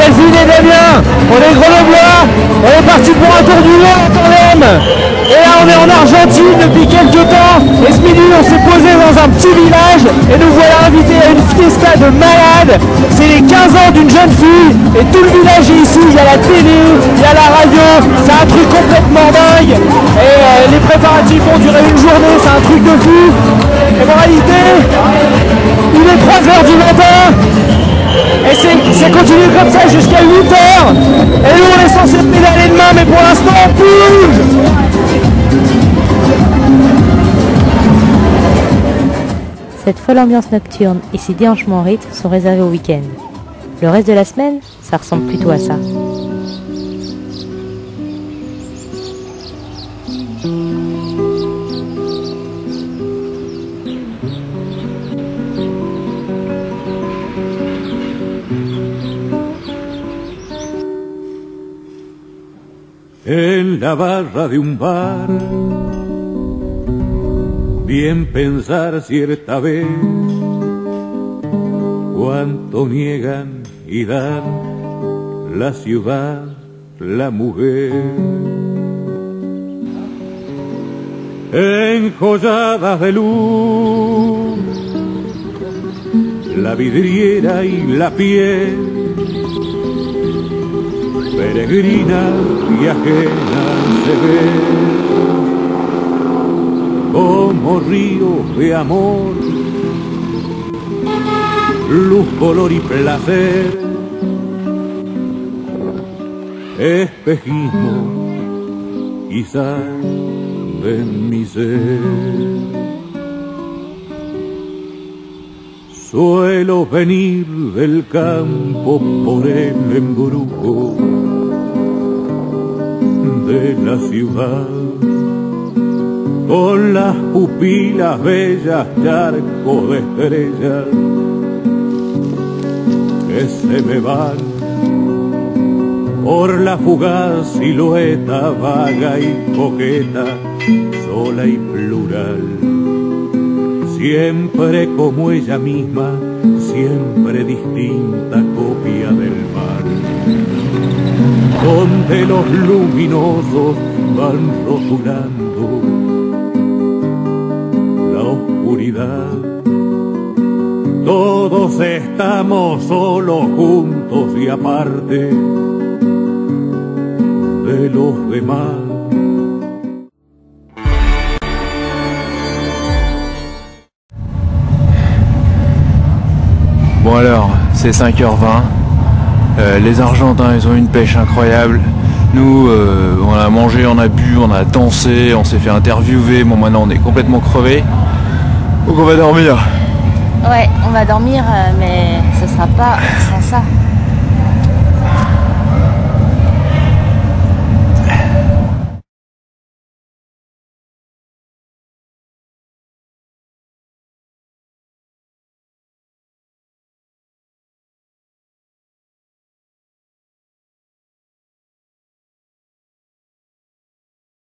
Delphine et Damien, on est grenoblois, on est parti pour un tour du monde en tandem. Et là on est en Argentine depuis quelques temps. Et ce midi on s'est posé dans un petit village et nous voilà invités à une fiesta de malades. C'est les 15 ans d'une jeune fille et tout le village est ici. Il y a la télé, il y a la radio, c'est un truc complètement dingue. Et euh, les préparatifs vont durer une journée, c'est un truc de fou. Et en réalité, il est 3h du matin et c'est continue comme ça jusqu'à 8h. Et nous on est censé pédaler demain, mais pour l'instant on bouge Cette folle ambiance nocturne et ces déhanchements en rythme sont réservés au week-end. Le reste de la semaine, ça ressemble plutôt à ça. En la barra de un bar. Bien pensar cierta vez cuánto niegan y dan la ciudad, la mujer. Enjollada de luz, la vidriera y la piel peregrina y ajena se ve como río de amor, luz, color y placer, espejismo quizás de mi ser. Suelo venir del campo por el embrujo de la ciudad, con las pupilas bellas, charco de estrellas que se me van por la fugaz silueta vaga y coqueta, sola y plural, siempre como ella misma, siempre distinta copia mar donde los luminosos van rotulando la oscuridad. Todos estamos solos juntos y aparte de los demás. Bon alors, c'est 5h20. Euh, les Argentins, ils ont une pêche incroyable. Nous, euh, on a mangé, on a bu, on a dansé, on s'est fait interviewer. Bon, maintenant, on est complètement crevé. Donc, on va dormir. Ouais, on va dormir, euh, mais ce sera pas sans ça.